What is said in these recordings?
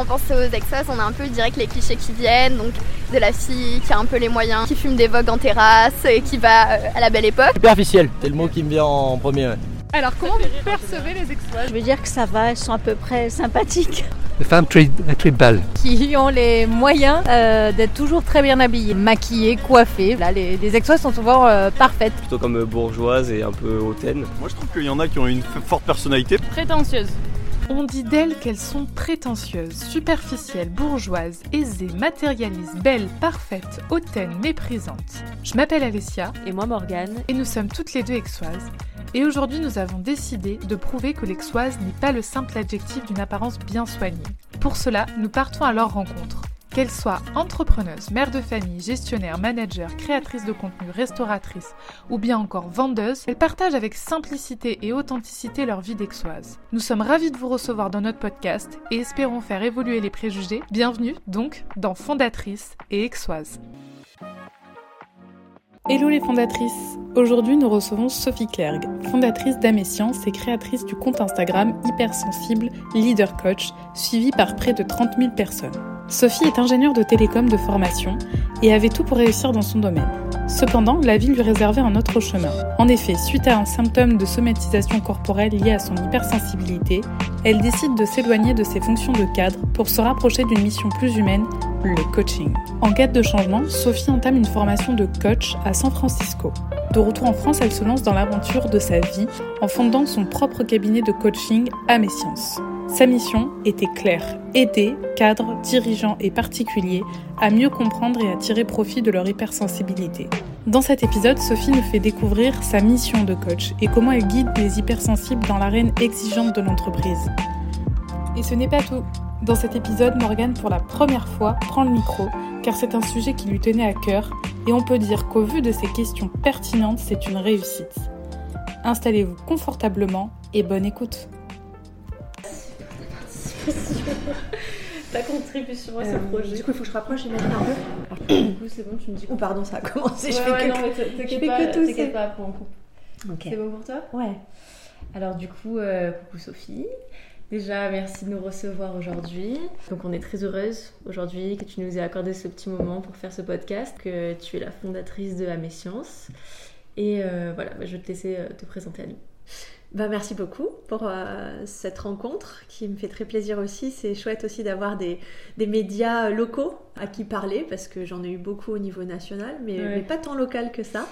on pense aux exos, on a un peu direct les clichés qui viennent, donc de la fille qui a un peu les moyens, qui fume des vogues en terrasse et qui va à la belle époque. Superficiel, c'est le mot qui me vient en premier. Alors comment vous percevez les exploits Je veux dire que ça va, elles sont à peu près sympathiques. Les femmes très, très belles. Qui ont les moyens euh, d'être toujours très bien habillées, maquillées, coiffées. Là, les, les exploits sont souvent euh, parfaites. Plutôt comme bourgeoises et un peu hautaines. Moi je trouve qu'il y en a qui ont une forte personnalité. Prétentieuse. On dit d'elles qu'elles sont prétentieuses, superficielles, bourgeoises, aisées, matérialistes, belles, parfaites, hautaines, méprisantes. Je m'appelle Alessia. Et moi Morgane. Et nous sommes toutes les deux exoises. Et aujourd'hui, nous avons décidé de prouver que l'exoise n'est pas le simple adjectif d'une apparence bien soignée. Pour cela, nous partons à leur rencontre. Qu'elles soient entrepreneuses, mères de famille, gestionnaires, managers, créatrices de contenu, restauratrices ou bien encore vendeuses, elles partagent avec simplicité et authenticité leur vie d'exoise. Nous sommes ravis de vous recevoir dans notre podcast et espérons faire évoluer les préjugés. Bienvenue donc dans Fondatrices et Exoise. Hello les fondatrices Aujourd'hui nous recevons Sophie Clergue, fondatrice d'Amescience et créatrice du compte Instagram Hypersensible Leader Coach, suivi par près de 30 000 personnes. Sophie est ingénieure de télécom de formation et avait tout pour réussir dans son domaine. Cependant, la vie lui réservait un autre chemin. En effet, suite à un symptôme de somatisation corporelle lié à son hypersensibilité, elle décide de s'éloigner de ses fonctions de cadre pour se rapprocher d'une mission plus humaine, le coaching. En quête de changement, Sophie entame une formation de coach à San Francisco. De retour en France, elle se lance dans l'aventure de sa vie en fondant son propre cabinet de coaching à Messiance. Sa mission était claire, aider cadres, dirigeants et particuliers à mieux comprendre et à tirer profit de leur hypersensibilité. Dans cet épisode, Sophie nous fait découvrir sa mission de coach et comment elle guide les hypersensibles dans l'arène exigeante de l'entreprise. Et ce n'est pas tout. Dans cet épisode, Morgane pour la première fois prend le micro car c'est un sujet qui lui tenait à cœur et on peut dire qu'au vu de ses questions pertinentes, c'est une réussite. Installez-vous confortablement et bonne écoute. Ta contribution à ce projet. Du coup, il faut que je rapproche, j'imagine un peu. du coup, c'est bon, tu me dis. Oh, pardon, ça a commencé. Ouais, je fais ouais, que, non, mais t'inquiète pas, que tousser. t'inquiète pas, après on coupe. C'est bon pour toi? Ouais. Alors, du coup, euh, coucou Sophie. Déjà, merci de nous recevoir aujourd'hui. Donc, on est très heureuse aujourd'hui que tu nous aies accordé ce petit moment pour faire ce podcast, que tu es la fondatrice de Amescience. Et euh, voilà, bah, je vais te laisser euh, te présenter à nous. Bah, merci beaucoup pour euh, cette rencontre qui me fait très plaisir aussi. C'est chouette aussi d'avoir des, des médias locaux à qui parler parce que j'en ai eu beaucoup au niveau national, mais, Ouais. mais pas tant local que ça.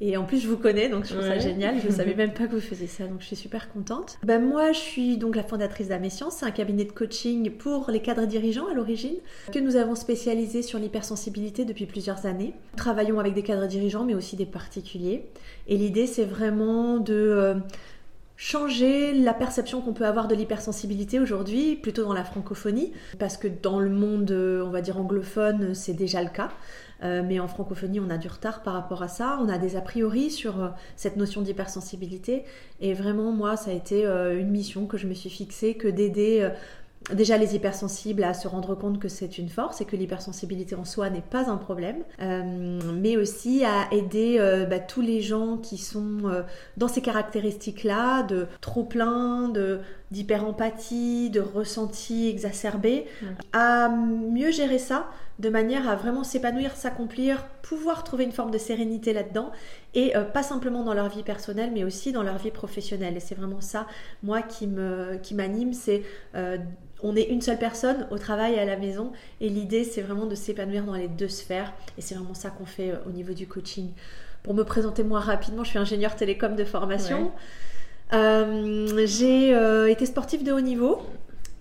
Et en plus, je vous connais, donc je trouve ça génial. Je ne savais même pas que vous faisiez ça, donc je suis super contente. Ben, moi, je suis donc la fondatrice d'Amescience. C'est un cabinet de coaching pour les cadres dirigeants à l'origine, que nous avons spécialisé sur l'hypersensibilité depuis plusieurs années. Nous travaillons avec des cadres dirigeants, mais aussi des particuliers. Et l'idée, c'est vraiment de... euh, changer la perception qu'on peut avoir de l'hypersensibilité aujourd'hui, plutôt dans la francophonie, parce que dans le monde, euh, on va dire anglophone, c'est déjà le cas. Euh, mais en francophonie, on a du retard par rapport à ça. On a des a priori sur euh, cette notion d'hypersensibilité. Et vraiment, moi, ça a été une mission que je me suis fixée, que d'aider déjà les hypersensibles à se rendre compte que c'est une force et que l'hypersensibilité en soi n'est pas un problème, euh, mais aussi à aider euh, bah, tous les gens qui sont euh, dans ces caractéristiques-là, de trop plein, de d'hyperempathie, de ressenti exacerbé, Mm. à mieux gérer ça de manière à vraiment s'épanouir, s'accomplir, pouvoir trouver une forme de sérénité là-dedans et euh, pas simplement dans leur vie personnelle mais aussi dans leur vie professionnelle. Et c'est vraiment ça, moi, qui me qui m'anime, c'est euh, on est une seule personne au travail et à la maison et l'idée c'est vraiment de s'épanouir dans les deux sphères et c'est vraiment ça qu'on fait euh, au niveau du coaching. Pour me présenter moi rapidement, je suis ingénieure télécom de formation. Ouais. J'ai été sportive de haut niveau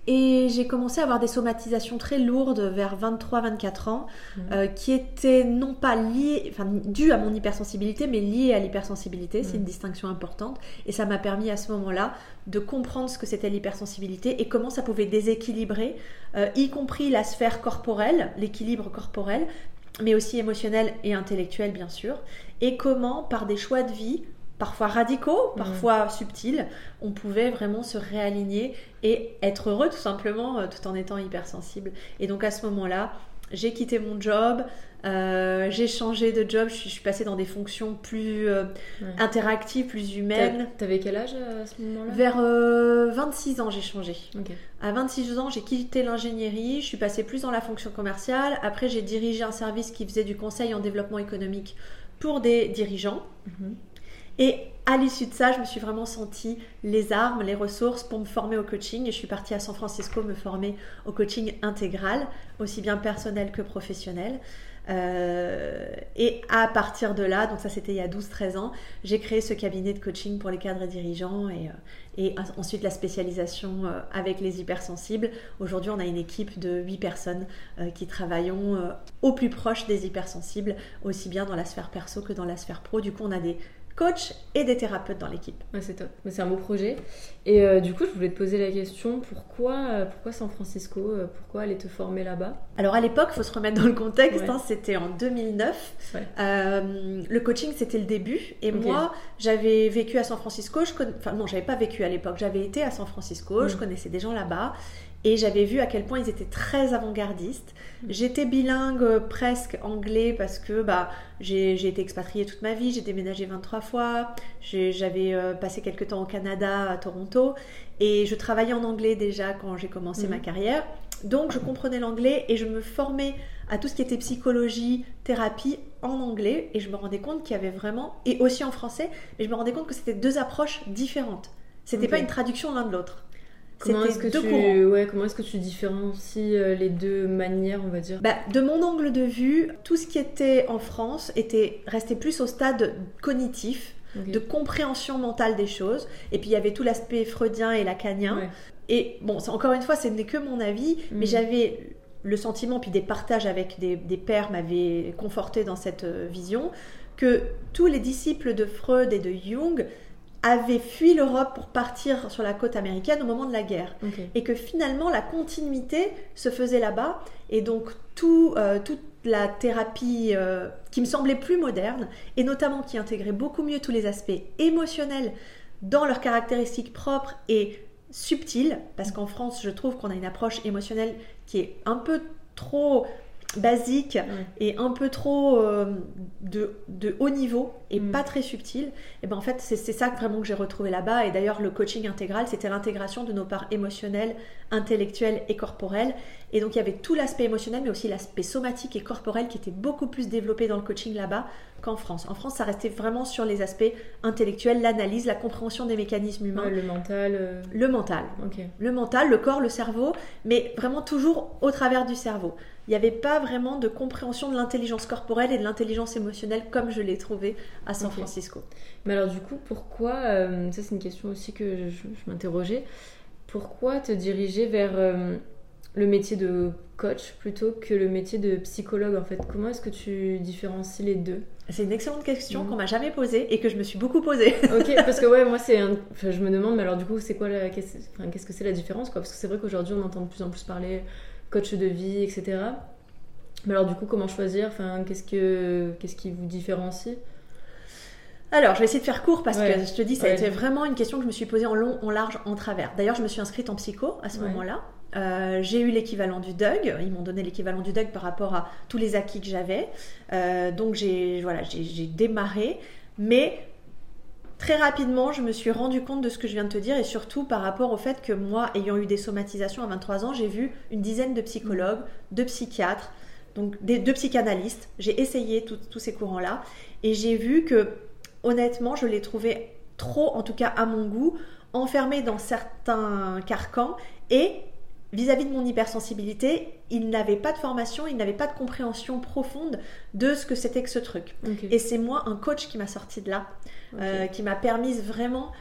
et j'ai commencé à avoir des somatisations très lourdes vers 23-24 ans Mhm. euh, qui étaient non pas liées, enfin dues à mon hypersensibilité mais liées à l'hypersensibilité. C'est Mhm. une distinction importante et ça m'a permis à ce moment-là de comprendre ce que c'était l'hypersensibilité et comment ça pouvait déséquilibrer, euh, y compris la sphère corporelle, l'équilibre corporel, mais aussi émotionnel et intellectuel bien sûr, et comment par des choix de vie parfois radicaux, parfois subtils, on pouvait vraiment se réaligner et être heureux tout simplement euh, tout en étant hypersensible. Et donc à ce moment-là, j'ai quitté mon job, euh, j'ai changé de job, je suis, je suis passée dans des fonctions plus euh, Ouais. interactives, plus humaines. T'a- T'avais quel âge à ce moment-là? Vers euh, 26 ans, j'ai changé. Ok. À 26 ans, j'ai quitté l'ingénierie, je suis passée plus dans la fonction commerciale. Après, j'ai dirigé un service qui faisait du conseil en développement économique pour des dirigeants. Mhm. Et à l'issue de ça, je me suis vraiment sentie les armes, les ressources pour me former au coaching. Et je suis partie à San Francisco me former au coaching intégral, aussi bien personnel que professionnel. Euh, et à partir de là, donc ça c'était il y a 12-13 ans, j'ai créé ce cabinet de coaching pour les cadres et dirigeants et, euh, et ensuite la spécialisation euh, avec les hypersensibles. Aujourd'hui, on a une équipe de 8 personnes qui travaillons au plus proche des hypersensibles, aussi bien dans la sphère perso que dans la sphère pro. Du coup, on a des coachs et des thérapeutes dans l'équipe. Ouais, c'est top. C'est un beau projet. Et euh, du coup, je voulais te poser la question pourquoi, euh, pourquoi San Francisco euh, Pourquoi aller te former là-bas? Alors à l'époque, il faut se remettre dans le contexte, Ouais. hein, c'était en 2009. Ouais. Euh, le coaching, c'était le début. Et moi, j'avais vécu à San Francisco. Je conna- Enfin non, j'avais pas vécu à l'époque. J'avais été à San Francisco. Mm. Je connaissais des gens là-bas. Et j'avais vu à quel point ils étaient très avant-gardistes. Mm. J'étais bilingue euh, presque anglais parce que bah, j'ai été expatriée toute ma vie. J'ai déménagé 23 fois. J'avais euh, passé quelques temps au Canada, à Toronto. Et je travaillais en anglais déjà quand j'ai commencé ma carrière. Donc je comprenais l'anglais et je me formais à tout ce qui était psychologie, thérapie en anglais et je me rendais compte qu'il y avait vraiment et aussi en français, mais je me rendais compte que c'était deux approches différentes. C'était pas une traduction l'un de l'autre. Comment est-ce que tu ouais, comment est-ce que tu différencies euh, les deux manières, on va dire? Bah, de mon angle de vue, tout ce qui était en France était resté plus au stade cognitif, de compréhension mentale des choses. Et puis il y avait tout l'aspect freudien et lacanien. Ouais. Et bon, encore une fois, ce n'est que mon avis, mais Mhm. j'avais le sentiment, puis des partages avec des, des pairs m'avaient conforté dans cette euh, vision, que tous les disciples de Freud et de Jung avaient fui l'Europe pour partir sur la côte américaine au moment de la guerre. Et que finalement, la continuité se faisait là-bas. Et donc, tout, euh, toute la thérapie euh, qui me semblait plus moderne, et notamment qui intégrait beaucoup mieux tous les aspects émotionnels dans leurs caractéristiques propres et subtiles, parce qu'en France, je trouve qu'on a une approche émotionnelle qui est un peu trop basique et un peu trop euh, de, de haut niveau et Mm. pas très subtil, et ben en fait c'est c'est ça vraiment que j'ai retrouvé là-bas. Et d'ailleurs le coaching intégral, c'était l'intégration de nos parts émotionnelles, intellectuelles et corporelles. Et donc il y avait tout l'aspect émotionnel, mais aussi l'aspect somatique et corporel qui était beaucoup plus développé dans le coaching là-bas qu'en France. En France, ça restait vraiment sur les aspects intellectuels, l'analyse, la compréhension des mécanismes humains, Ouais, le mental. euh, le mental Ok. le mental, le corps, le cerveau, mais vraiment toujours au travers du cerveau. Il n'y avait pas vraiment de compréhension de l'intelligence corporelle et de l'intelligence émotionnelle comme je l'ai trouvé à San. Francisco. Mais alors du coup, pourquoi, euh, ça c'est une question aussi que je, je m'interrogeais, pourquoi te diriger vers euh, le métier de coach plutôt que le métier de psychologue en fait? Comment est-ce que tu différencies les deux? C'est une excellente question Mhm. qu'on m'a jamais posée et que je me suis beaucoup posée. Ok, parce que ouais, moi c'est un... enfin, je me demande, mais alors du coup, c'est quoi la... qu'est-ce enfin, qu'est-ce que c'est la différence quoi? Parce que c'est vrai qu'aujourd'hui on entend de plus en plus parler coach de vie, etc. Mais alors du coup, comment choisir? Enfin, qu'est-ce que qu'est-ce qui vous différencie? Alors, je vais essayer de faire court parce Ouais. que je te dis, ça a Ouais. été vraiment une question que je me suis posée en long, en large, en travers. D'ailleurs, je me suis inscrite en psycho à ce Ouais. moment-là. Euh, j'ai eu l'équivalent du DUG. Ils m'ont donné l'équivalent du DUG par rapport à tous les acquis que j'avais. Euh, donc, j'ai voilà, j'ai démarré. Mais très rapidement, je me suis rendu compte de ce que je viens de te dire et surtout par rapport au fait que moi, ayant eu des somatisations à 23 ans, j'ai vu une dizaine de psychologues, de psychiatres, donc des, de psychanalystes. J'ai essayé tous ces courants-là et j'ai vu que honnêtement, je les trouvais trop, en tout cas à mon goût, enfermés dans certains carcans et vis-à-vis de mon hypersensibilité, ils n'avaient pas de formation, ils n'avaient pas de compréhension profonde de ce que c'était que ce truc. Et c'est moi, un coach, qui m'a sorti de là, euh, qui m'a permis vraiment.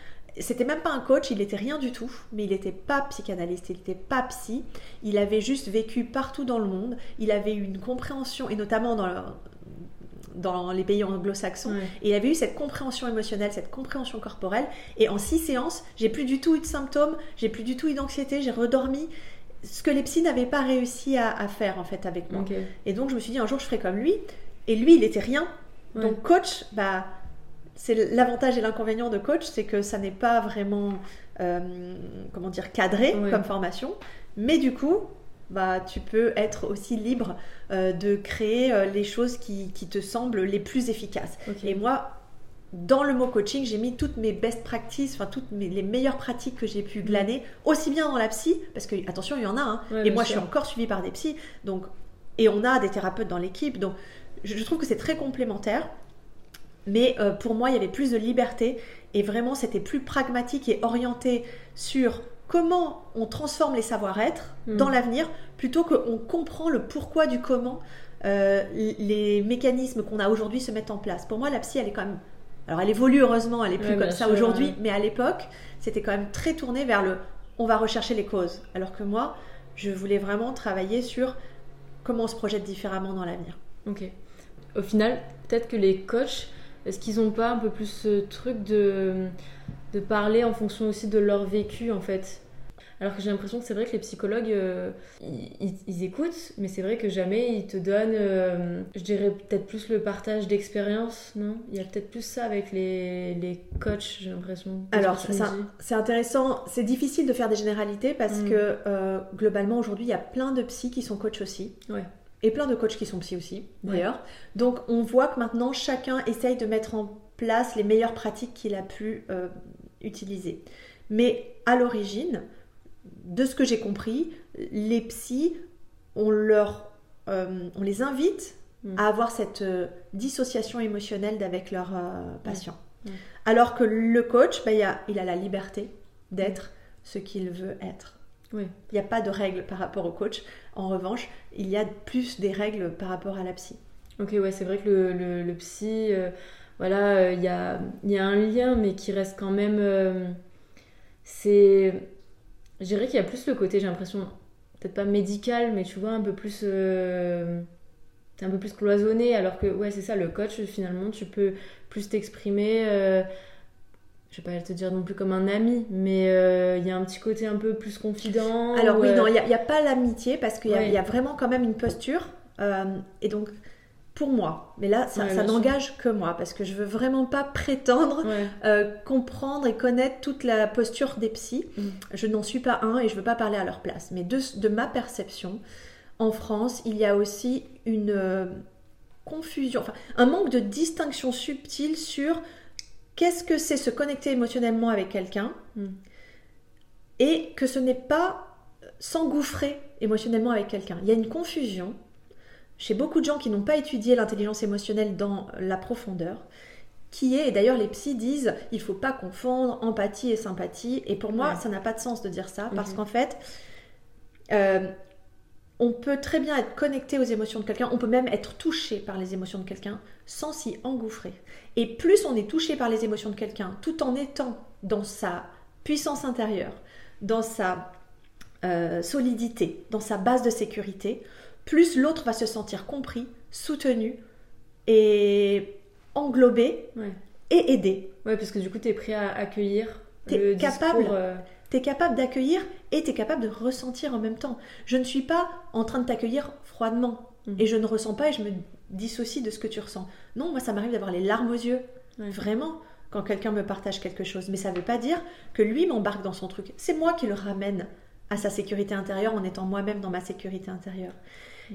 C'était même pas un coach, il était rien du tout, mais il n'était pas psychanalyste, il n'était pas psy. Il avait juste vécu partout dans le monde. Il avait eu une compréhension, et notamment dans, le- dans les pays anglo-saxons, Ouais. et il avait eu cette compréhension émotionnelle, cette compréhension corporelle. Et en six séances, j'ai plus du tout eu de symptômes, j'ai plus du tout eu d'anxiété, j'ai redormi. Ce que les psys n'avaient pas réussi à, à faire en fait avec moi. Et donc je me suis dit un jour je ferai comme lui. Et lui il était rien. Ouais. Donc coach, bah c'est l'avantage et l'inconvénient de coach, c'est que ça n'est pas vraiment euh, comment dire cadré Ouais. comme formation. Mais du coup, bah, tu peux être aussi libre euh, de créer euh, les choses qui, qui te semblent les plus efficaces. Et moi, dans le mot coaching, j'ai mis toutes mes best practices, enfin toutes mes- les meilleures pratiques que j'ai pu glaner, aussi bien dans la psy, parce que attention, il y en a, hein, Ouais, et moi je suis encore suivie par des psys, donc, et on a des thérapeutes dans l'équipe, donc je, je trouve que c'est très complémentaire. Mais euh, pour moi, il y avait plus de liberté et vraiment, c'était plus pragmatique et orienté sur comment on transforme les savoir-être Mm. dans l'avenir plutôt qu'on comprend le pourquoi du comment euh, les mécanismes qu'on a aujourd'hui se mettent en place. Pour moi, la psy, elle est quand même. Alors, elle évolue heureusement, elle est plus Ouais, comme ça aujourd'hui, ouais. mais à l'époque, c'était quand même très tourné vers le on va rechercher les causes. Alors que moi, je voulais vraiment travailler sur comment on se projette différemment dans l'avenir. Ok. Au final, peut-être que les coachs, est-ce qu'ils n'ont pas un peu plus ce truc de, de parler en fonction aussi de leur vécu en fait? Alors que j'ai l'impression que c'est vrai que les psychologues, euh, ils, écoutent, mais c'est vrai que jamais ils te donnent, euh, je dirais peut-être plus le partage d'expérience, non? Il y a peut-être plus ça avec les, les coachs, j'ai l'impression. Alors, c'est intéressant. C'est difficile de faire des généralités parce Mm. que euh, globalement, aujourd'hui, il y a plein de psys qui sont coachs aussi. Ouais. Et plein de coachs qui sont psys aussi, Ouais. d'ailleurs. Donc, on voit que maintenant, chacun essaye de mettre en place les meilleures pratiques qu'il a pu euh, utiliser. Mais à l'origine, de ce que j'ai compris, les psys, on, leur, euh, on les invite Mm. à avoir cette euh, dissociation émotionnelle d'avec leurs euh, patients. Mm. Alors que le coach, bah, il, a, il a la liberté d'être ce qu'il veut être. Oui. Il n'y a pas de règles par rapport au coach. En revanche, il y a plus des règles par rapport à la psy. Ok, ouais, c'est vrai que le, le, le psy, euh, voilà, il y, a, y a un lien, mais qui reste quand même. c'est. Je dirais qu'il y a plus le côté, j'ai l'impression, peut-être pas médical, mais tu vois, un peu plus. euh, c'est un peu plus cloisonné, alors que, ouais, c'est ça, le coach, finalement, tu peux plus t'exprimer. euh, je vais pas te dire non plus comme un ami, mais euh, il y a un petit côté un peu plus confident. Alors ou, oui, euh, non, il n'y a, pas l'amitié parce qu'il y, a- Ouais. il y a vraiment quand même une posture. et donc, pour moi, mais là, ça, Ouais, n'engage que moi parce que je veux vraiment pas prétendre ouais. euh, comprendre et connaître toute la posture des psys. Mm. Je n'en suis pas un et je veux pas parler à leur place. Mais de, de ma perception, en France, il y a aussi une euh, confusion, enfin un manque de distinction subtile sur qu'est-ce que c'est se connecter émotionnellement avec quelqu'un Mm. et que ce n'est pas s'engouffrer émotionnellement avec quelqu'un. Il y a une confusion chez beaucoup de gens qui n'ont pas étudié l'intelligence émotionnelle dans la profondeur, qui est, et d'ailleurs les psys disent, il faut pas confondre empathie et sympathie, et pour moi Ouais. ça n'a pas de sens de dire ça, parce Mhm. qu'en fait, euh, on peut très bien être connecté aux émotions de quelqu'un, on peut même être touché par les émotions de quelqu'un sans s'y engouffrer. Et plus on est touché par les émotions de quelqu'un, tout en étant dans sa puissance intérieure, dans sa euh, solidité, dans sa base de sécurité, plus l'autre va se sentir compris, soutenu et englobé Ouais. et aidé. Ouais, parce que du coup, t'es prêt à accueillir euh, Tu es capable d'accueillir et tu es capable de ressentir en même temps. Je ne suis pas en train de t'accueillir froidement Mhm. et je ne ressens pas et je me dissocie de ce que tu ressens. Non, moi ça m'arrive d'avoir les larmes aux yeux, Ouais. vraiment, quand quelqu'un me partage quelque chose. Mais ça ne veut pas dire que lui m'embarque dans son truc. C'est moi qui le ramène à sa sécurité intérieure en étant moi-même dans ma sécurité intérieure.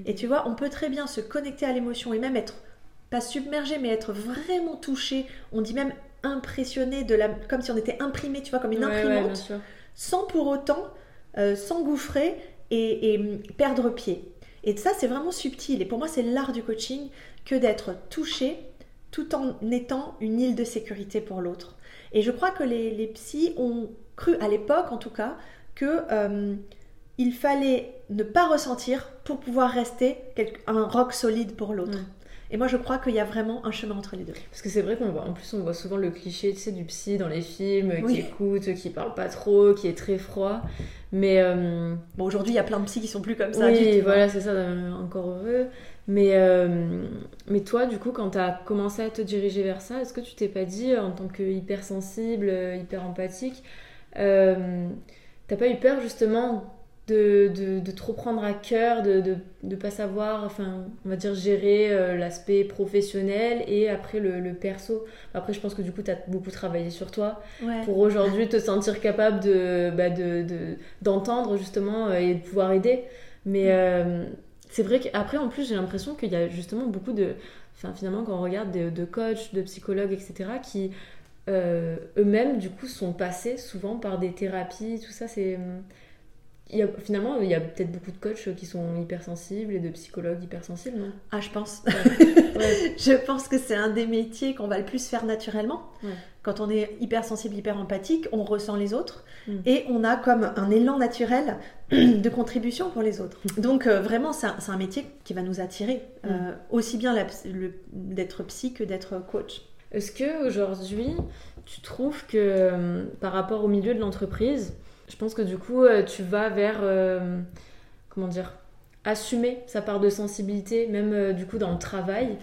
Et tu vois, on peut très bien se connecter à l'émotion et même être, pas submergé, mais être vraiment touché. On dit même impressionné, de la, comme si on était imprimé, tu vois, comme une ouais, imprimante sans pour autant euh, s'engouffrer et, et, perdre pied. Et ça, c'est vraiment subtil. Et pour moi, c'est l'art du coaching que d'être touché tout en étant une île de sécurité pour l'autre. Et je crois que les, les psys ont cru, à l'époque en tout cas, que euh, il fallait ne pas ressentir pour pouvoir rester un roc solide pour l'autre. Mm. Et moi, je crois qu'il y a vraiment un chemin entre les deux. Parce que c'est vrai qu'on voit, en plus, on voit souvent le cliché, tu sais, du psy dans les films, Oui. qui écoute, qui parle pas trop, qui est très froid. Mais euh, Bon, aujourd'hui, il y a plein de psys qui sont plus comme ça. oui, du tout, hein. voilà, c'est ça, euh, encore heureux. Mais, euh, mais toi, du coup, quand tu as commencé à te diriger vers ça, est-ce que tu t'es pas dit, en tant que hypersensible, euh, hyper empathique, euh, t'as pas eu peur justement de, de, de trop prendre à cœur, de, de pas savoir, enfin, on va dire, gérer euh, l'aspect professionnel et après le, le perso Après, je pense que du coup, tu as beaucoup travaillé sur toi Ouais. pour aujourd'hui te sentir capable de, bah, de, de- d'entendre justement euh, et de pouvoir aider. Mais euh, c'est vrai qu'après, en plus, j'ai l'impression qu'il y a justement beaucoup de. Enfin, finalement, quand on regarde de, de coachs, de psychologues, etc., qui euh, eux-mêmes, du coup, sont passés souvent par des thérapies, tout ça. C'est. Il y a, finalement, il y a peut-être beaucoup de coachs qui sont hypersensibles et de psychologues hypersensibles, non? Ah, je pense. Ouais. je pense que c'est un des métiers qu'on va le plus faire naturellement. Ouais. Quand on est hypersensible, hyper empathique, on ressent les autres Mm. et on a comme un élan naturel de contribution pour les autres. Donc euh, vraiment, c'est un, métier qui va nous attirer, euh, aussi bien d'être psy que d'être coach. Est-ce que aujourd'hui, tu trouves que euh, par rapport au milieu de l'entreprise, je pense que du coup, euh, tu vas vers euh, comment dire assumer sa part de sensibilité, même euh, du coup dans le travail,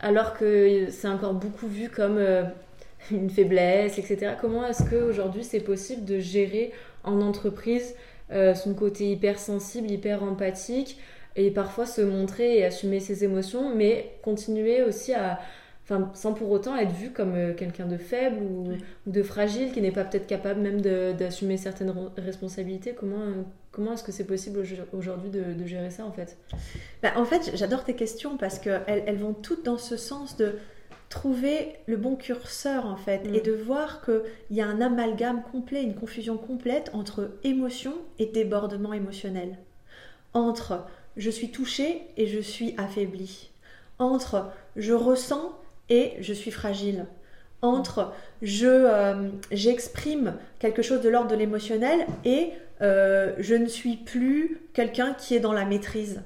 alors que c'est encore beaucoup vu comme euh, une faiblesse, etc. Comment est-ce qu'aujourd'hui c'est possible de gérer en entreprise euh, son côté hypersensible, hyper empathique et parfois se montrer et assumer ses émotions, mais continuer aussi à, enfin, sans pour autant être vu comme euh, quelqu'un de faible ou, de fragile, qui n'est pas peut-être capable même d'assumer certaines responsabilités. Comment, euh, comment est-ce que c'est possible au- aujourd'hui de, de gérer ça en fait? Bah, en fait, j'adore tes questions parce qu'elles elles vont toutes dans ce sens de trouver le bon curseur en fait Mm. et de voir qu'il y a un amalgame complet, une confusion complète entre émotion et débordement émotionnel. Entre je suis touchée et je suis affaiblie. Entre je ressens et je suis fragile. Entre je euh, j'exprime quelque chose de l'ordre de l'émotionnel et euh, je ne suis plus quelqu'un qui est dans la maîtrise.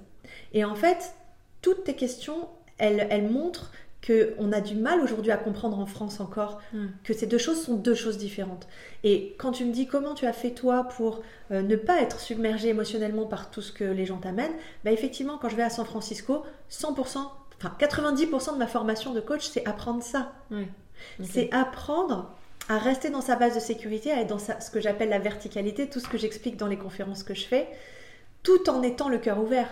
Et en fait, toutes tes questions, elles, elles montrent qu'on a du mal aujourd'hui à comprendre en France encore Mm. que ces deux choses sont deux choses différentes. Et quand tu me dis comment tu as fait toi pour euh, ne pas être submergé émotionnellement par tout ce que les gens t'amènent, bah effectivement, quand je vais à San Francisco, 100%, enfin 90% de ma formation de coach, c'est apprendre ça. Ouais. C'est apprendre à rester dans sa base de sécurité, à être dans sa- ce que j'appelle la verticalité, tout ce que j'explique dans les conférences que je fais, tout en étant le cœur ouvert.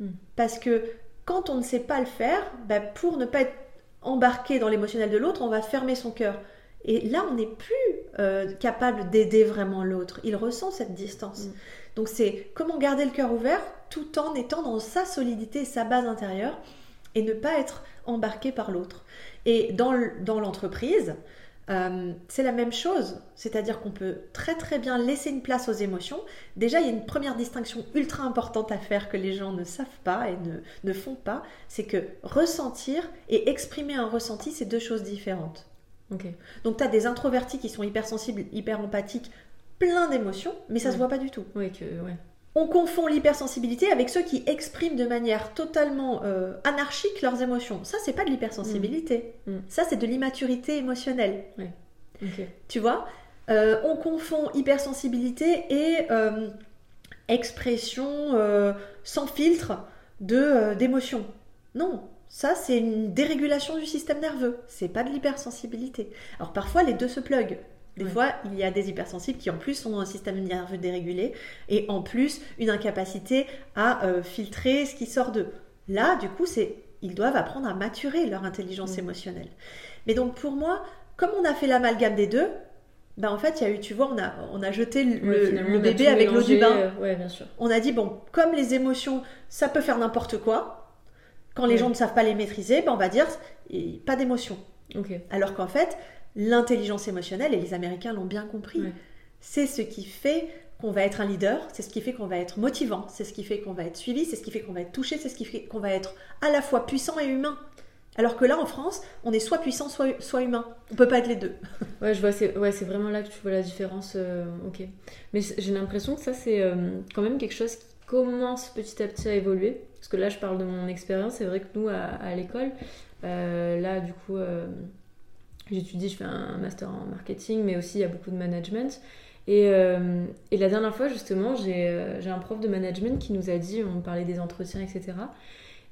Mm. Parce que quand on ne sait pas le faire, bah, pour ne pas être embarqué dans l'émotionnel de l'autre, on va fermer son cœur. Et là, on n'est plus euh, capable d'aider vraiment l'autre. Il ressent cette distance. Mm. Donc c'est comment garder le cœur ouvert tout en étant dans sa solidité, sa base intérieure, et ne pas être embarqué par l'autre. Et dans l'entreprise, euh, c'est la même chose. C'est-à-dire qu'on peut très très bien laisser une place aux émotions. Déjà, il y a une première distinction ultra importante à faire que les gens ne savent pas et ne, ne font pas. C'est que ressentir et exprimer un ressenti, c'est deux choses différentes. Donc tu as des introvertis qui sont hypersensibles, hyper empathiques, plein d'émotions, mais ça se Ouais. voit pas du tout. Ouais, que, ouais. On confond l'hypersensibilité avec ceux qui expriment de manière totalement euh, anarchique leurs émotions. Ça, c'est pas de l'hypersensibilité. Mm. Mm. Ça, c'est de l'immaturité émotionnelle. Tu vois? Euh, On confond hypersensibilité et euh, expression sans filtre de d'émotions. Non, ça c'est une dérégulation du système nerveux. C'est pas de l'hypersensibilité. Alors parfois les deux se pluguent. Des Ouais. fois, il y a des hypersensibles qui en plus ont un système nerveux dérégulé et en plus une incapacité à euh, filtrer ce qui sort d'eux. Là, du coup, c'est ils doivent apprendre à maturer leur intelligence émotionnelle. Mais donc pour moi, comme on a fait l'amalgame des deux, ben en fait, il y a eu, tu vois, on a, on a jeté le, Ouais, le finalement, on a bébé avec l'eau du bain. euh, ouais, bien sûr. On a dit, bon, comme les émotions, ça peut faire n'importe quoi, quand les Ouais. gens ne savent pas les maîtriser, ben on va dire, pas d'émotion. Ok. Alors qu'en fait, l'intelligence émotionnelle, et les Américains l'ont bien compris, Ouais. c'est ce qui fait qu'on va être un leader, c'est ce qui fait qu'on va être motivant, c'est ce qui fait qu'on va être suivi, c'est ce qui fait qu'on va être touché, c'est ce qui fait qu'on va être à la fois puissant et humain. Alors que là, en France, on est soit puissant, soit, soit humain. On peut pas être les deux. Ouais, je vois, c'est ouais, vraiment là que tu vois la différence. euh, ok. Mais j'ai l'impression que ça, c'est euh, quand même quelque chose qui commence petit à petit à évoluer. Parce que là, je parle de mon expérience. C'est vrai que nous, à, à l'école, euh, là, du coup, j'étudie, je fais un master en marketing, mais aussi il y a beaucoup de management. Et, euh, la dernière fois, justement, j'ai euh, j'ai un prof de management qui nous a dit, on parlait des entretiens, etc.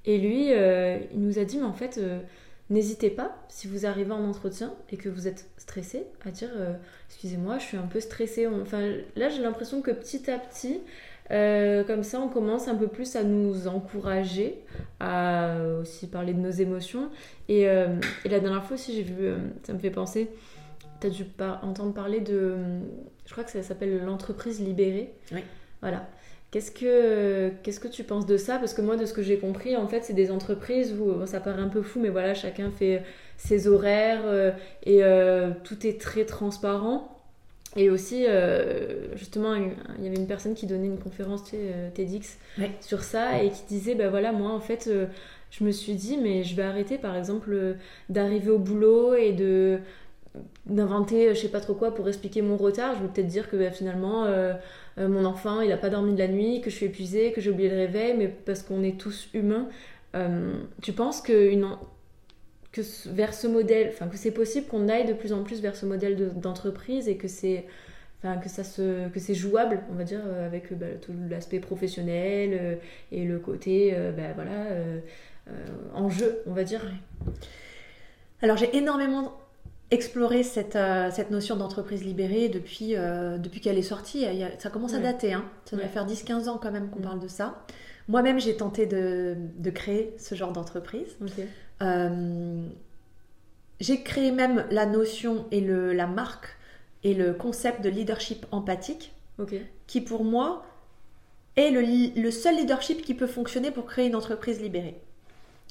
Et lui, euh, il nous a dit, mais en fait, n'hésitez pas, si vous arrivez en entretien et que vous êtes stressé, à dire, excusez-moi, je suis un peu stressé. Enfin, là, j'ai l'impression que petit à petit, euh, comme ça, on commence un peu plus à nous encourager, à aussi parler de nos émotions. Et, euh, et la dernière fois aussi, j'ai vu, euh, ça me fait penser, tu as dû par- entendre parler de, je crois que ça s'appelle l'entreprise libérée. Oui. Voilà Qu'est-ce que, qu'est-ce que tu penses de ça? Parce que moi, de ce que j'ai compris, en fait, c'est des entreprises où bon, ça paraît un peu fou, mais voilà, chacun fait ses horaires et tout est très transparent. Et aussi, euh, justement, il y avait une personne qui donnait une conférence tu sais, euh, TEDx Ouais. sur ça et qui disait, ben voilà, moi, en fait, euh, je me suis dit, mais je vais arrêter, par exemple, euh, d'arriver au boulot et de d'inventer je sais pas trop quoi pour expliquer mon retard je vais peut-être dire que ben, finalement mon enfant il a pas dormi de la nuit que je suis épuisée que j'ai oublié le réveil mais parce qu'on est tous humains tu penses que une en- que vers ce modèle, enfin que c'est possible qu'on aille de plus en plus vers ce modèle de- d'entreprise et que c'est, enfin que ça se, que c'est jouable, on va dire, euh, avec bah, tout l'aspect professionnel euh, et le côté, euh, bah, voilà, euh, euh, en jeu, on va dire. Alors j'ai énormément exploré cette, cette notion d'entreprise libérée depuis, depuis qu'elle est sortie. Ça commence à dater, hein. ça doit Ouais. faire 10-15 ans quand même qu'on Mm. parle de ça. Moi-même j'ai tenté de, de créer ce genre d'entreprise. Euh, j'ai créé même la notion et le, la marque et le concept de leadership empathique qui pour moi est le, seul leadership qui peut fonctionner pour créer une entreprise libérée.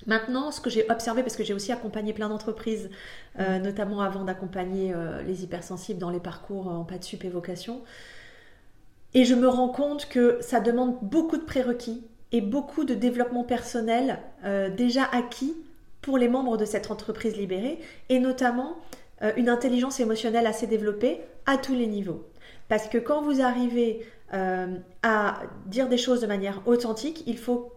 Maintenant, ce que j'ai observé, parce que j'ai aussi accompagné plein d'entreprises, euh, notamment avant d'accompagner euh, les hypersensibles dans les parcours en pas de sup et vocation, et je me rends compte que ça demande beaucoup de prérequis et beaucoup de développement personnel euh, déjà acquis pour les membres de cette entreprise libérée, et notamment euh, une intelligence émotionnelle assez développée à tous les niveaux. Parce que quand vous arrivez euh, à dire des choses de manière authentique, il faut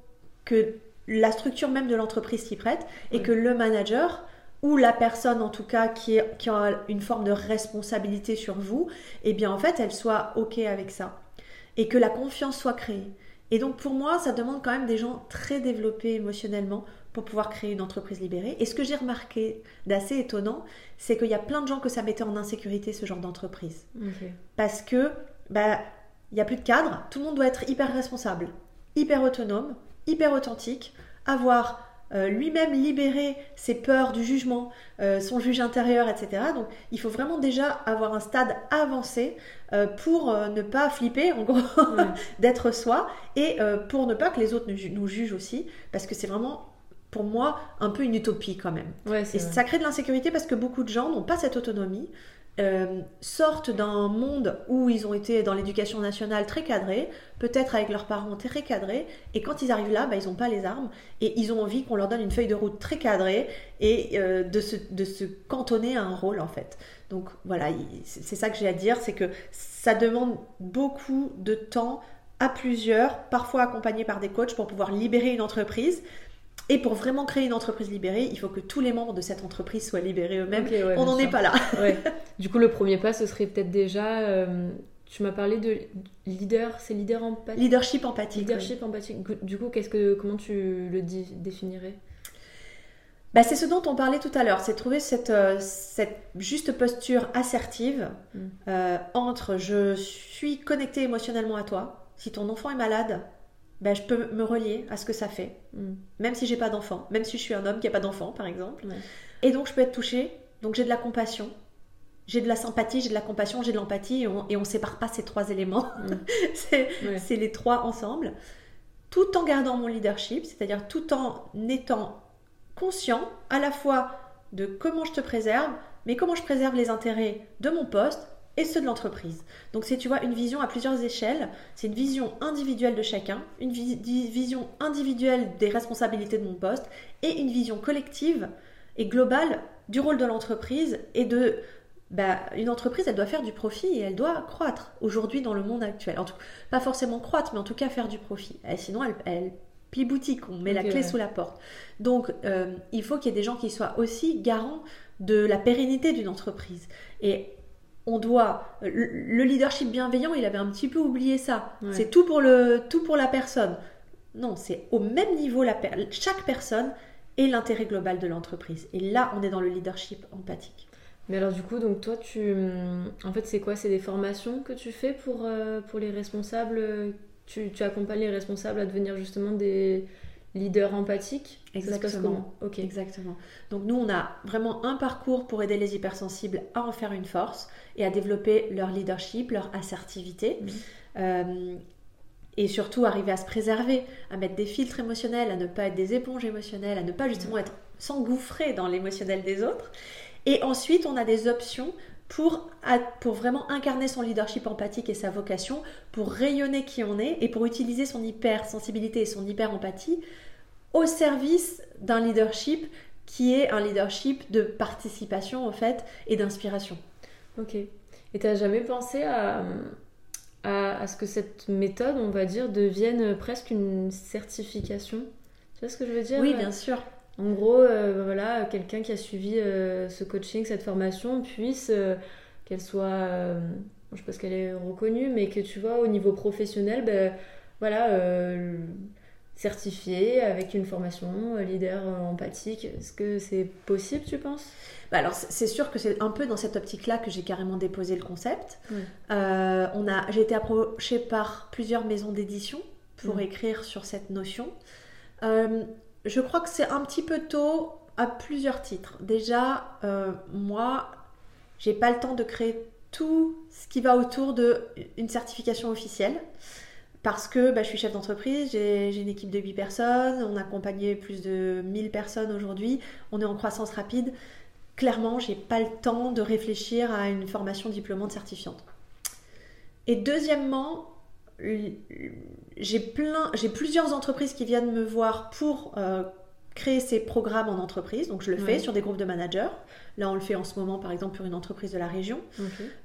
que la structure même de l'entreprise s'y prête et que le manager ou la personne en tout cas qui, est- qui a une forme de responsabilité sur vous, eh bien en fait elle soit ok avec ça et que la confiance soit créée. Et donc pour moi ça demande quand même des gens très développés émotionnellement pour pouvoir créer une entreprise libérée. Et ce que j'ai remarqué d'assez étonnant, c'est qu'il y a plein de gens que ça mettait en insécurité ce genre d'entreprise parce que bah il y a plus de cadre, tout le monde doit être hyper responsable, hyper autonome, hyper authentique, avoir euh, lui-même libéré ses peurs du jugement, euh, son juge intérieur, etc. Donc il faut vraiment déjà avoir un stade avancé euh, pour ne pas flipper, en gros, Ouais. d'être soi, et pour ne pas que les autres nous, ju- nous jugent aussi, parce que c'est vraiment, pour moi, un peu une utopie quand même. Ouais, Et vrai. ça crée de l'insécurité parce que beaucoup de gens n'ont pas cette autonomie, euh, sortent d'un monde où ils ont été dans l'éducation nationale très cadrée, peut-être avec leurs parents très cadrés, et quand ils arrivent là, bah, ils n'ont pas les armes, et ils ont envie qu'on leur donne une feuille de route très cadrée, et euh, de, se, de se cantonner à un rôle en fait. Donc voilà, il- c'est ça que j'ai à dire, c'est que ça demande beaucoup de temps à plusieurs, parfois accompagnés par des coachs pour pouvoir libérer une entreprise. Et pour vraiment créer une entreprise libérée, il faut que tous les membres de cette entreprise soient libérés eux-mêmes. Ouais, On n'en est pas là. Ouais. Du coup, le premier pas, ce serait peut-être déjà. euh, tu m'as parlé de leader, c'est leader empathique. Leadership empathique. oui. Leadership empathique. Du coup, qu'est-ce que, comment tu le dis- définirais? Bah, c'est ce dont on parlait tout à l'heure, c'est trouver cette, euh, cette juste posture assertive Mm. euh, entre je suis connecté émotionnellement à toi. Si ton enfant est malade, bah, je peux me relier à ce que ça fait, Mm. même si j'ai pas d'enfant, même si je suis un homme qui n'a pas d'enfant, par exemple. Ouais. Et donc je peux être touchée, donc j'ai de la compassion. J'ai de la sympathie, j'ai de la compassion, j'ai de l'empathie, et on, on sépare pas ces trois éléments. Mm. c'est Ouais. c'est les trois ensemble, tout en gardant mon leadership, c'est-à-dire tout en étant conscient à la fois de comment je te préserve, mais comment je préserve les intérêts de mon poste et ceux de l'entreprise. Donc c'est, tu vois, une vision à plusieurs échelles. C'est une vision individuelle de chacun, une vision individuelle des responsabilités de mon poste et une vision collective et globale du rôle de l'entreprise et de bah, une entreprise, elle doit faire du profit et elle doit croître aujourd'hui dans le monde actuel. En tout, pas forcément croître, mais en tout cas faire du profit. Et sinon, elle, elle plie boutique, on met la clé sous la porte. Donc, euh, il faut qu'il y ait des gens qui soient aussi garants de la pérennité d'une entreprise. Et on doit. Le le leadership bienveillant, il avait un petit peu oublié ça. Ouais. C'est tout pour, le, tout pour la personne. Non, c'est au même niveau, la chaque personne et l'intérêt global de l'entreprise. Et là, on est dans le leadership empathique. Mais alors du coup, donc toi, tu, en fait, c'est quoi? C'est des formations que tu fais pour euh, pour les responsables? Tu, tu accompagnes les responsables à devenir justement des se passe Exactement. Ok. Exactement. Donc nous, on a vraiment un parcours pour aider les hypersensibles à en faire une force et à développer leur leadership, leur assertivité. Euh, et surtout arriver à se préserver, à mettre des filtres émotionnels, à ne pas être des éponges émotionnelles, à ne pas justement être s'engouffrer dans l'émotionnel des autres. Et ensuite, on a des options pour, pour vraiment incarner son leadership empathique et sa vocation, pour rayonner qui on est et pour utiliser son hypersensibilité et son hyper-empathie au service d'un leadership qui est un leadership de participation en fait et d'inspiration. Ok. Et t'as jamais pensé à, à, ce que cette méthode, on va dire, devienne presque une certification? Tu vois ce que je veux dire? Oui, bien sûr. En gros, euh, voilà, quelqu'un qui a suivi euh, ce coaching, cette formation, puisse euh, qu'elle soit, je sais pas ce qu'elle est reconnue, mais que tu vois, au niveau professionnel, ben, voilà, certifié avec une formation leader empathique. Est-ce que c'est possible, tu penses? Bah alors c'est sûr que c'est un peu dans cette optique-là que j'ai carrément déposé le concept. on a, j'ai été approchée par plusieurs maisons d'édition pour mm. écrire sur cette notion. Je crois que c'est un petit peu tôt à plusieurs titres. Déjà, euh, moi, j'ai pas le temps de créer tout ce qui va autour d'une certification officielle. Parce que bah, je suis chef d'entreprise, j'ai une équipe de 8 personnes, on a accompagné plus de 1000 personnes aujourd'hui, on est en croissance rapide. Clairement, j'ai pas le temps de réfléchir à une formation diplômante certifiante. Et deuxièmement, j'ai plein, j'ai plusieurs entreprises qui viennent me voir pour euh, créer ces programmes en entreprise. Donc je le fais sur des groupes de managers. Là, on le fait en ce moment, par exemple, pour une entreprise de la région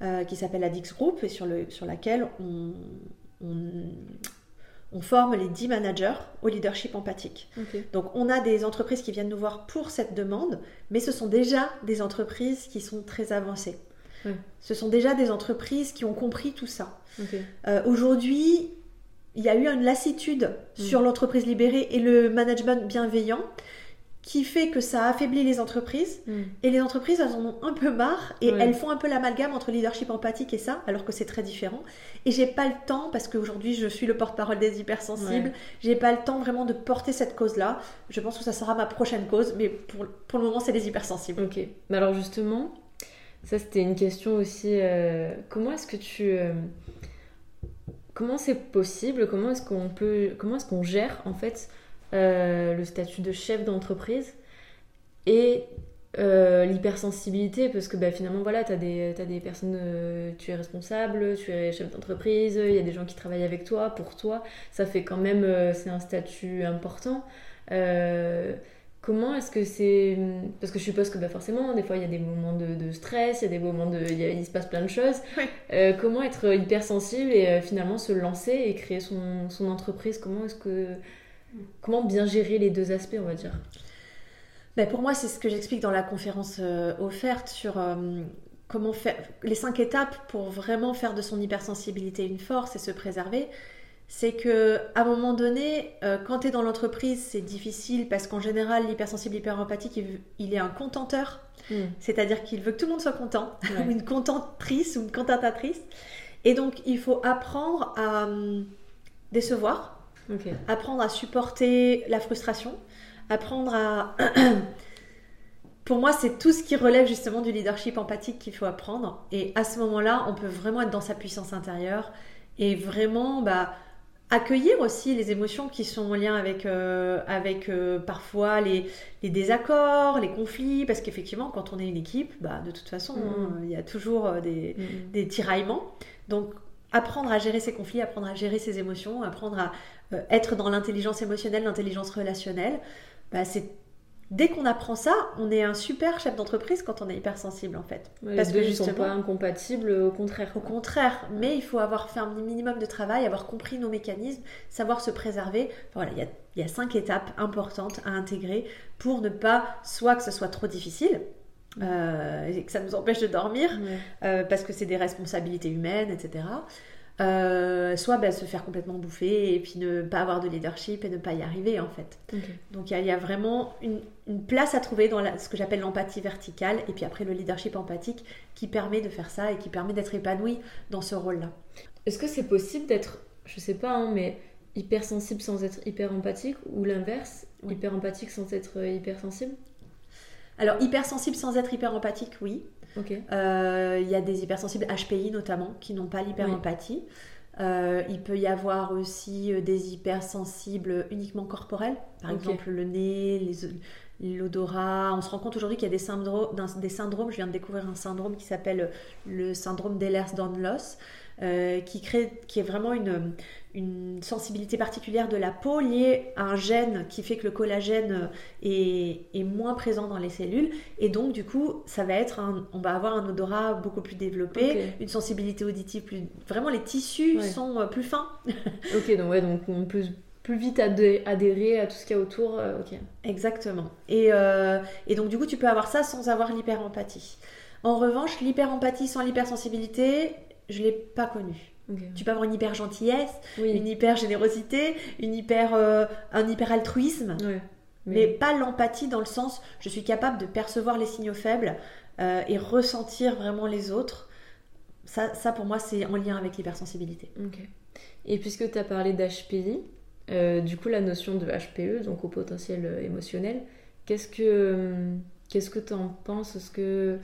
euh, qui s'appelle Adix Group et sur, le, sur laquelle on, on, forme les 10 managers au leadership empathique. Donc on a des entreprises qui viennent nous voir pour cette demande, mais ce sont déjà des entreprises qui sont très avancées. Ce sont déjà des entreprises qui ont compris tout ça. Euh, aujourd'hui, il y a eu une lassitude mm. sur l'entreprise libérée et le management bienveillant qui fait que ça affaiblit les entreprises. Mm. et les entreprises elles en ont un peu marre et elles font un peu l'amalgame entre leadership empathique et ça alors que c'est très différent. Et j'ai pas le temps parce qu'aujourd'hui je suis le porte-parole des hypersensibles j'ai pas le temps vraiment de porter cette cause là je pense que ça sera ma prochaine cause mais pour, pour le moment c'est les hypersensibles. Ok. Mais alors justement ça, c'était une question aussi. Euh, comment est-ce que tu. Euh, comment c'est possible Comment est-ce qu'on peut. Comment est-ce qu'on gère, en fait, euh, le statut de chef d'entreprise et l'hypersensibilité? Parce que bah, finalement, voilà, tu as, as, des personnes. tu es responsable, tu es chef d'entreprise, il y a des gens qui travaillent avec toi, pour toi. Ça fait quand même. c'est un statut important. Comment est-ce que c'est. Parce que je suppose que bah forcément, des fois, il y a des moments de, stress, il y a des moments de. Il, se passe plein de choses. Euh, comment être hypersensible et euh, finalement se lancer et créer son, son entreprise? Comment est-ce que. Comment bien gérer les deux aspects, on va dire? Ben Pour moi, c'est ce que j'explique dans la conférence euh, offerte sur comment faire. Les cinq étapes pour vraiment faire de son hypersensibilité une force et se préserver c'est que à un moment donné, euh, quand tu es dans l'entreprise, c'est difficile parce qu'en général, l'hypersensible, l'hyperempathique, il, il, est un contenteur. Hmm. C'est-à-dire qu'il veut que tout le monde soit content, ou une contentatrice ou une contentatrice. Et donc, il faut apprendre à hum, décevoir, apprendre à supporter la frustration, apprendre à... Pour moi, c'est tout ce qui relève justement du leadership empathique qu'il faut apprendre. Et à ce moment-là, on peut vraiment être dans sa puissance intérieure et vraiment bah, accueillir aussi les émotions qui sont en lien avec, euh, avec euh, parfois les, les, désaccords, les conflits, parce qu'effectivement, quand on est une équipe, bah, de toute façon, mm. il y a toujours euh, des, mm. des, tiraillements. Donc, apprendre à gérer ces conflits, apprendre à gérer ses émotions, apprendre à être dans l'intelligence émotionnelle, l'intelligence relationnelle, bah, c'est dès qu'on apprend ça, on est un super chef d'entreprise quand on est hypersensible en fait. Parce que justement, sont pas incompatibles, au contraire. Au contraire, mais il faut avoir fait un minimum de travail, avoir compris nos mécanismes, savoir se préserver. voilà, il y a, cinq étapes importantes à intégrer pour ne pas soit que ce soit trop difficile. Euh, et que ça nous empêche de dormir euh, parce que c'est des responsabilités humaines, etc. Euh, soit bah, se faire complètement bouffer et puis ne pas avoir de leadership et ne pas y arriver en fait. Donc il y, a vraiment une, place à trouver dans ce que j'appelle l'empathie verticale et puis après le leadership empathique qui permet de faire ça et qui permet d'être épanoui dans ce rôle-là. Est-ce que c'est possible d'être, je sais pas, hein, mais hypersensible sans être hyper empathique ou l'inverse, hyper empathique sans être hypersensible? Alors hypersensible sans être hyper empathique, oui. Euh, il y a des hypersensibles HPI notamment qui n'ont pas l'hyperempathie. Euh, il peut y avoir aussi euh, des hypersensibles uniquement corporels, par exemple le nez, l'odorat. On se rend compte aujourd'hui qu'il y a des syndromes, d'un- des syndromes. Je viens de découvrir un syndrome qui s'appelle le syndrome d'Ehlers-Danlos, euh, qui crée, qui est vraiment une, une sensibilité particulière de la peau liée à un gène qui fait que le collagène est, est moins présent dans les cellules. Et donc, du coup, ça va être un- on va avoir un odorat beaucoup plus développé, une sensibilité auditive plus. Vraiment, les tissus Ouais. sont euh, plus fins. Ok, donc ouais, donc on peut plus vite adhé- adhérer à tout ce qu'il y a autour. euh, ok. Exactement. Et, euh, et donc, du coup, tu peux avoir ça sans avoir l'hyperempathie. En revanche, l'hyperempathie sans l'hypersensibilité, je ne l'ai pas connue. Tu peux avoir une hyper gentillesse, Oui. une hyper générosité, une hyper, euh, un hyper altruisme, mais pas l'empathie dans le sens je suis capable de percevoir les signaux faibles euh, et ressentir vraiment les autres. Ça, ça pour moi, c'est en lien avec l'hypersensibilité. Ok. Et puisque tu as parlé d'HPI, euh, du coup, la notion de HPE, donc au potentiel émotionnel, qu'est-ce que qu'est-ce que tu en penses? Est-ce que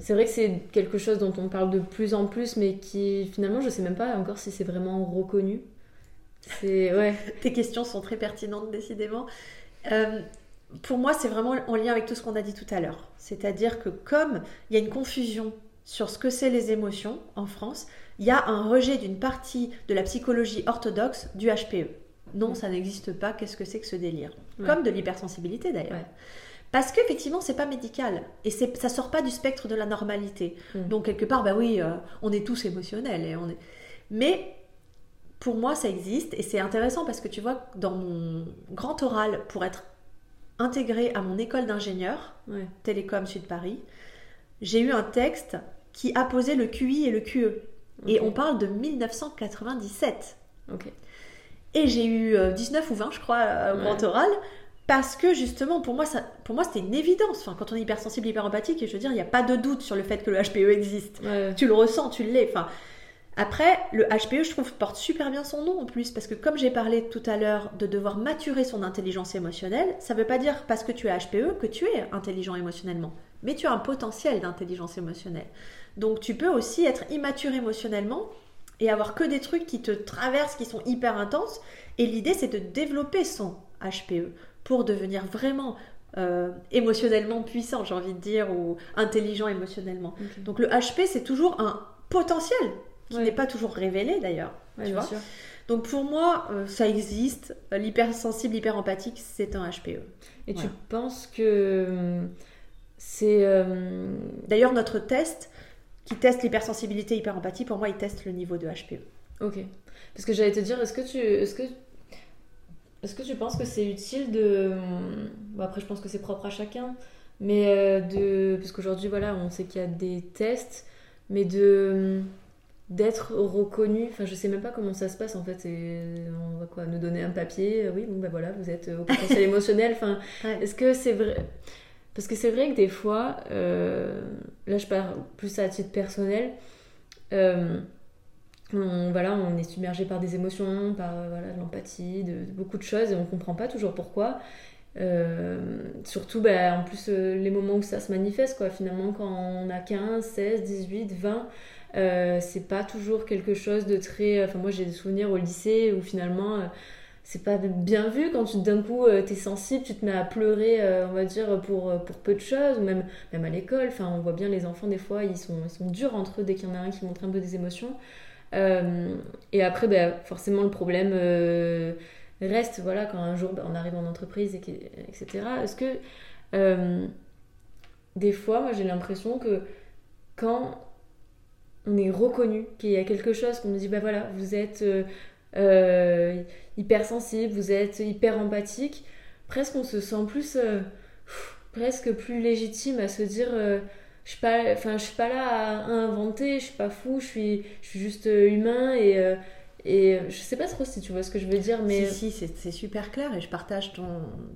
c'est vrai que c'est quelque chose dont on parle de plus en plus, mais qui finalement, je sais même pas encore si c'est vraiment reconnu. C'est ouais. Tes questions sont très pertinentes, décidément. Euh, pour moi, c'est vraiment en lien avec tout ce qu'on a dit tout à l'heure. C'est-à-dire que comme il y a une confusion sur ce que c'est les émotions en France, il y a un rejet d'une partie de la psychologie orthodoxe du HPE. Non, ça n'existe pas. Qu'est-ce que c'est que ce délire? Ouais. Comme de l'hypersensibilité d'ailleurs. Ouais. Parce qu'effectivement, c'est pas médical et ça sort pas du spectre de la normalité. Mm. Donc quelque part, bah oui, euh, on est tous émotionnels et on est. Mais pour moi, ça existe et c'est intéressant parce que tu vois, dans mon grand oral, pour être intégré à mon école d'ingénieur, Ouais. Télécom Sud Paris, j'ai eu un texte qui apposait le QI et le QE. Et on parle de 1997. Ok. Et j'ai eu euh, 19 ou 20, je crois, euh, au Ouais. grand oral. Parce que justement, pour moi, ça, pour moi, c'était une évidence. Enfin, quand on est hypersensible, hyper empathique, et je veux dire, il n'y a pas de doute sur le fait que le HPE existe. Ouais. Tu le ressens, tu l'es. Enfin, après, le HPE, je trouve, porte super bien son nom en plus, parce que comme j'ai parlé tout à l'heure de devoir maturer son intelligence émotionnelle, ça ne veut pas dire parce que tu es HPE que tu es intelligent émotionnellement, mais tu as un potentiel d'intelligence émotionnelle. Donc tu peux aussi être immature émotionnellement et avoir que des trucs qui te traversent, qui sont hyper intenses. Et l'idée, c'est de développer son HPE pour devenir vraiment euh, émotionnellement puissant, j'ai envie de dire, ou intelligent émotionnellement. Donc le HP, c'est toujours un potentiel qui Ouais. n'est pas toujours révélé d'ailleurs. Ouais, tu bien vois sûr. Donc pour moi, euh, ça existe. L'hypersensible, hyperempathique, c'est un HPE. Et tu penses que hum, c'est euh, D'ailleurs, notre test qui teste l'hypersensibilité, hyperempathie, pour moi, il teste le niveau de. HPE. Ok. Parce que j'allais te dire, est-ce que tu, que, est-ce que tu penses que c'est utile de, bon après je pense que c'est propre à chacun, mais euh, de, parce qu'aujourd'hui voilà, on sait qu'il y a des tests, mais de d'être reconnu. Enfin, je sais même pas comment ça se passe en fait. Et on va quoi, nous donner un papier. euh, Oui, bon bah voilà, vous êtes au potentiel émotionnel. Enfin, Ouais. est-ce que c'est vrai Parce que c'est vrai que des fois, euh, là je parle plus à titre personnel. euh, on, est submergé par des émotions, par euh, de l'empathie, de, beaucoup de choses et on comprend pas toujours pourquoi. Euh, surtout bah, en plus euh, les moments où ça se manifeste quoi. Finalement quand on a 15, 16, 18, 20 euh, c'est pas toujours quelque chose de très enfin moi j'ai des souvenirs au lycée où finalement c'est pas bien vu. Quand tu d'un coup t'es sensible tu te mets à pleurer on va dire pour, pour peu de choses ou même, même à l'école. Enfin on voit bien les enfants des fois ils sont, ils sont durs entre eux dès qu'il y en a un qui montre un peu des émotions euh, et après ben, forcément le problème euh, reste voilà quand un jour ben, on arrive en entreprise etc est-ce que euh, des fois moi j'ai l'impression que quand on est reconnu qu'il y a quelque chose qu'on nous dit bah voilà vous êtes euh, hypersensible vous êtes hyper empathique presque on se sent plus presque plus légitime à se dire je suis pas enfin je suis pas là à inventer je suis pas fou je suis je suis juste euh, humain et euh, et euh, je sais pas trop si tu vois ce que je veux dire mais Si, si, c'est- super clair et je partage ton,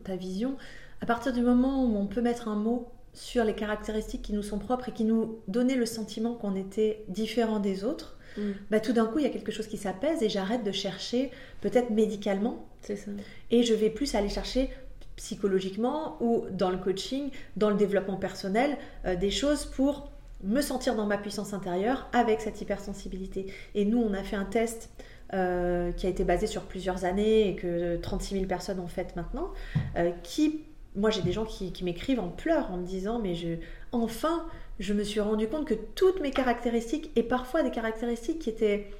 ta vision. À partir du moment où on peut mettre un mot sur les caractéristiques qui nous sont propres et qui nous donnaient le sentiment qu'on était différent des autres, Mm. bah, tout d'un coup, il y a quelque chose qui s'apaise et j'arrête de chercher, peut-être médicalement, c'est ça et je vais plus aller chercher psychologiquement ou dans le coaching, dans le développement personnel, euh, des choses pour me sentir dans ma puissance intérieure avec cette hypersensibilité. Et nous, on a fait un test euh, qui a été basé sur plusieurs années et que 36 000 personnes ont fait maintenant, euh, qui, moi j'ai des gens qui, qui m'écrivent en pleurs en me disant, mais je, enfin, je me suis rendu compte que toutes mes caractéristiques, et parfois des caractéristiques qui étaient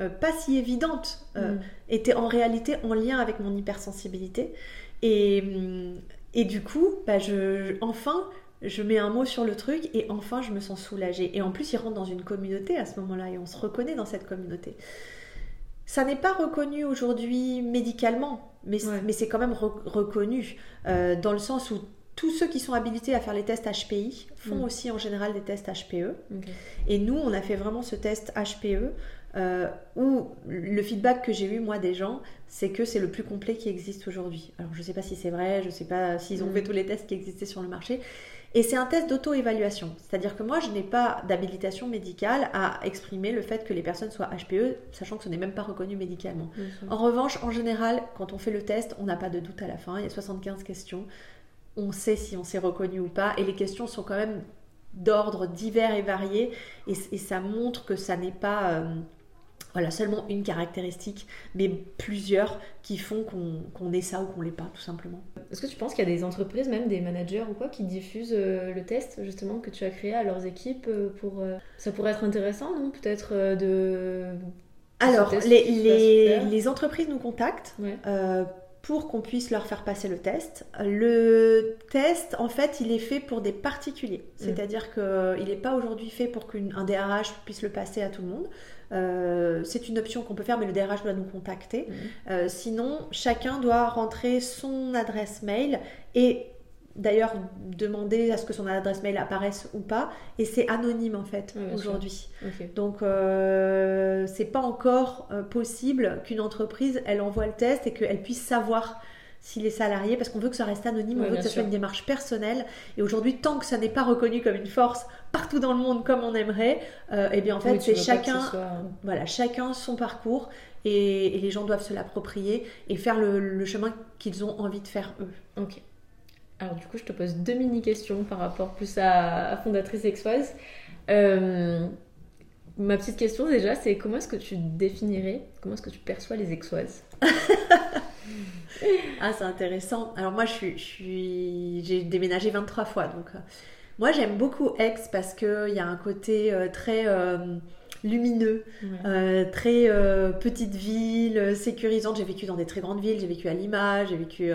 euh, pas si évidentes, Mm. étaient en réalité en lien avec mon hypersensibilité. Et, hum, et du coup, bah, je, enfin, je mets un mot sur le truc et enfin, je me sens soulagée. Et en plus, ils rentrent dans une communauté à ce moment-là et on se reconnaît dans cette communauté. Ça n'est pas reconnu aujourd'hui médicalement, mais, Ouais. mais c'est quand même re- reconnu euh, dans le sens où tous ceux qui sont habilités à faire les tests HPI font Mm. aussi en général des tests HPE. Et nous, on a fait vraiment ce test HPE euh, où le feedback que j'ai eu, moi, des gens, c'est que c'est le plus complet qui existe aujourd'hui. Alors, je ne sais pas si c'est vrai, je ne sais pas s'ils ont Mm. fait tous les tests qui existaient sur le marché. Et c'est un test d'auto-évaluation. C'est-à-dire que moi, je n'ai pas d'habilitation médicale à exprimer le fait que les personnes soient HPE, sachant que ce n'est même pas reconnu médicalement. En revanche, en général, quand on fait le test, on n'a pas de doute à la fin. Il y a 75 questions. On sait si on s'est reconnu ou pas. Et les questions sont quand même d'ordre divers et variés. Et, et ça montre que ça n'est pas euh, voilà, seulement une caractéristique, mais plusieurs qui font qu'on qu'on est ça ou qu'on l'est pas, tout simplement. Est-ce que tu penses qu'il y a des entreprises, même des managers ou quoi, qui diffusent euh, le test justement que tu as créé à leurs équipes euh, pour euh, ça pourrait être intéressant, non? Peut-être de Alors, les, les- entreprises nous contactent Ouais. euh, pour qu'on puisse leur faire passer le test. Le test, en fait, il est fait pour des particuliers. Mm. C'est-à-dire qu'il n'est pas aujourd'hui fait pour qu'un DRH puisse le passer à tout le monde. Euh, c'est une option qu'on peut faire, mais le DRH doit nous contacter. Mhm. Euh, sinon, chacun doit rentrer son adresse mail et d'ailleurs demander à ce que son adresse mail apparaisse ou pas. Et c'est anonyme en fait aujourd'hui. Donc, euh, c'est pas encore euh, possible qu'une entreprise elle envoie le test et qu'elle puisse savoir s'il est salarié parce qu'on veut que ça reste anonyme, on veut que ça soit une démarche personnelle. Et aujourd'hui, tant que ça n'est pas reconnu comme une force partout dans le monde comme on aimerait, euh, eh bien en fait, Oui, c'est chacun, soit- voilà, chacun son parcours et, et les gens doivent se l'approprier et faire le, le chemin qu'ils ont envie de faire eux. Ok. Alors du coup, je te pose deux mini-questions par rapport plus à, à Fondatrice Exoise. Euh, ma petite question déjà, c'est comment est-ce que tu définirais, comment est-ce que tu perçois les exoises? Ah, c'est intéressant. Alors moi, je suis, je suis, j'ai déménagé 23 fois, donc euh, moi j'aime beaucoup Aix parce que il y a un côté euh, très euh, lumineux, très petite ville, sécurisante. J'ai vécu dans des très grandes villes. J'ai vécu à Lima, j'ai vécu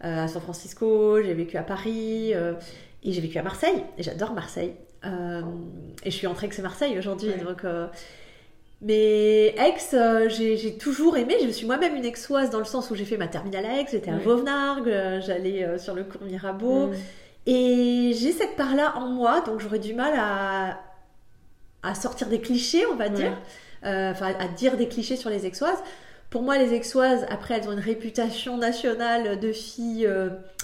à San Francisco, j'ai vécu à Paris et j'ai vécu à Marseille. Et j'adore Marseille. Et je suis entre Aix et Marseille aujourd'hui, Ouais. donc. Mais Aix, euh, j'ai toujours aimé. Je suis moi-même une aixoise dans le sens où j'ai fait ma terminale à Aix, j'étais à. Vauvenargues, euh, j'allais euh, sur le cours Mirabeau. Mm. Et j'ai cette part-là en moi, donc j'aurais du mal à, à sortir des clichés, on va dire. Euh, Enfin, à dire des clichés sur les aixoises. Pour moi, les aixoises, après, elles ont une réputation nationale de filles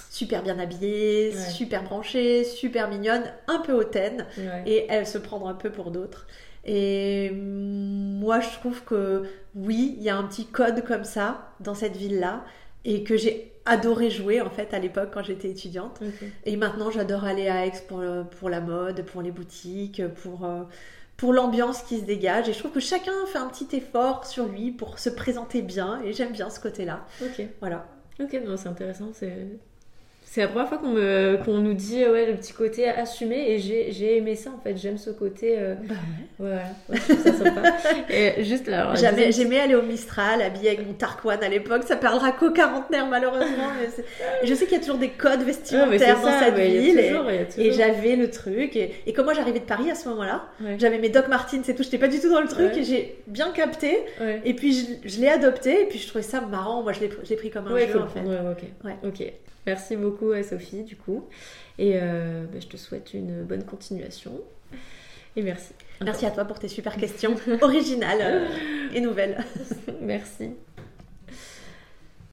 super bien habillées, Ouais. super branchées, super mignonnes, un peu hautaines Ouais. et elles se prendre un peu pour d'autres. Et mm, moi, je trouve que oui, il y a un petit code comme ça dans cette ville-là et que j'ai adoré jouer en fait à l'époque quand j'étais étudiante. Et maintenant, j'adore aller à Aix pour, le- pour la mode, pour les boutiques, pour, euh, pour l'ambiance qui se dégage. Et je trouve que chacun fait un petit effort sur lui pour se présenter bien et j'aime bien ce côté-là. Ok. Voilà. Ok, c'est intéressant. C'est c'est la première fois qu'on me qu'on nous dit euh, ouais le petit côté assumé et j'ai j'ai aimé ça en fait. J'aime ce côté. euh, Bah ouais, voilà. Ouais, je trouve ça sympa. et juste là. J'aimais aller au Mistral, habillée avec mon Tarquan à l'époque. Ça parlera qu'aux quarantenaires, malheureusement. mais je sais qu'il y a toujours des codes vestimentaires dans ça, cette ville. et- toujours- Et, j'avais le truc. Et, et comme moi, j'arrivais de Paris à ce moment-là, j'avais mes Doc Martens et tout. J'étais pas du tout dans le truc. Et j'ai bien capté. Et puis, je, je l'ai adopté. Et puis, je trouvais ça marrant. Moi, je l'ai je l'ai pris comme un Ouais, jeu, en fait. Ouais, ok. Ouais. Ok. Merci beaucoup à Sophie du coup. Et euh, bah, je te souhaite une bonne continuation. Et merci. Merci à toi pour tes super questions originales euh, et nouvelles. Merci.